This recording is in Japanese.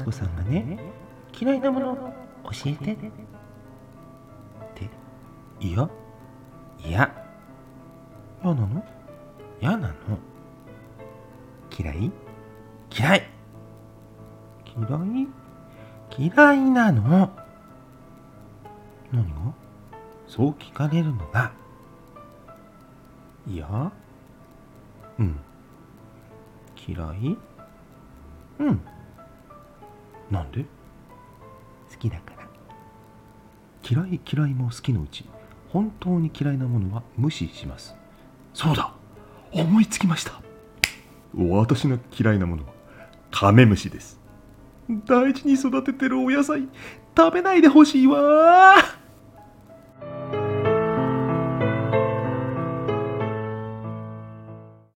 子さんがね嫌いなもの教えてっていや嫌。嫌なの？嫌なの。嫌い？嫌い。嫌い？嫌いなの。何が？そう聞かれるのがいや。うん。嫌い？うん。なんで？好きだから。嫌い嫌いも好きのうち本当に嫌いなものは無視します。そうだ！思いつきました！私の嫌いなものはカメムシです。大事に育ててるお野菜食べないでほしいわ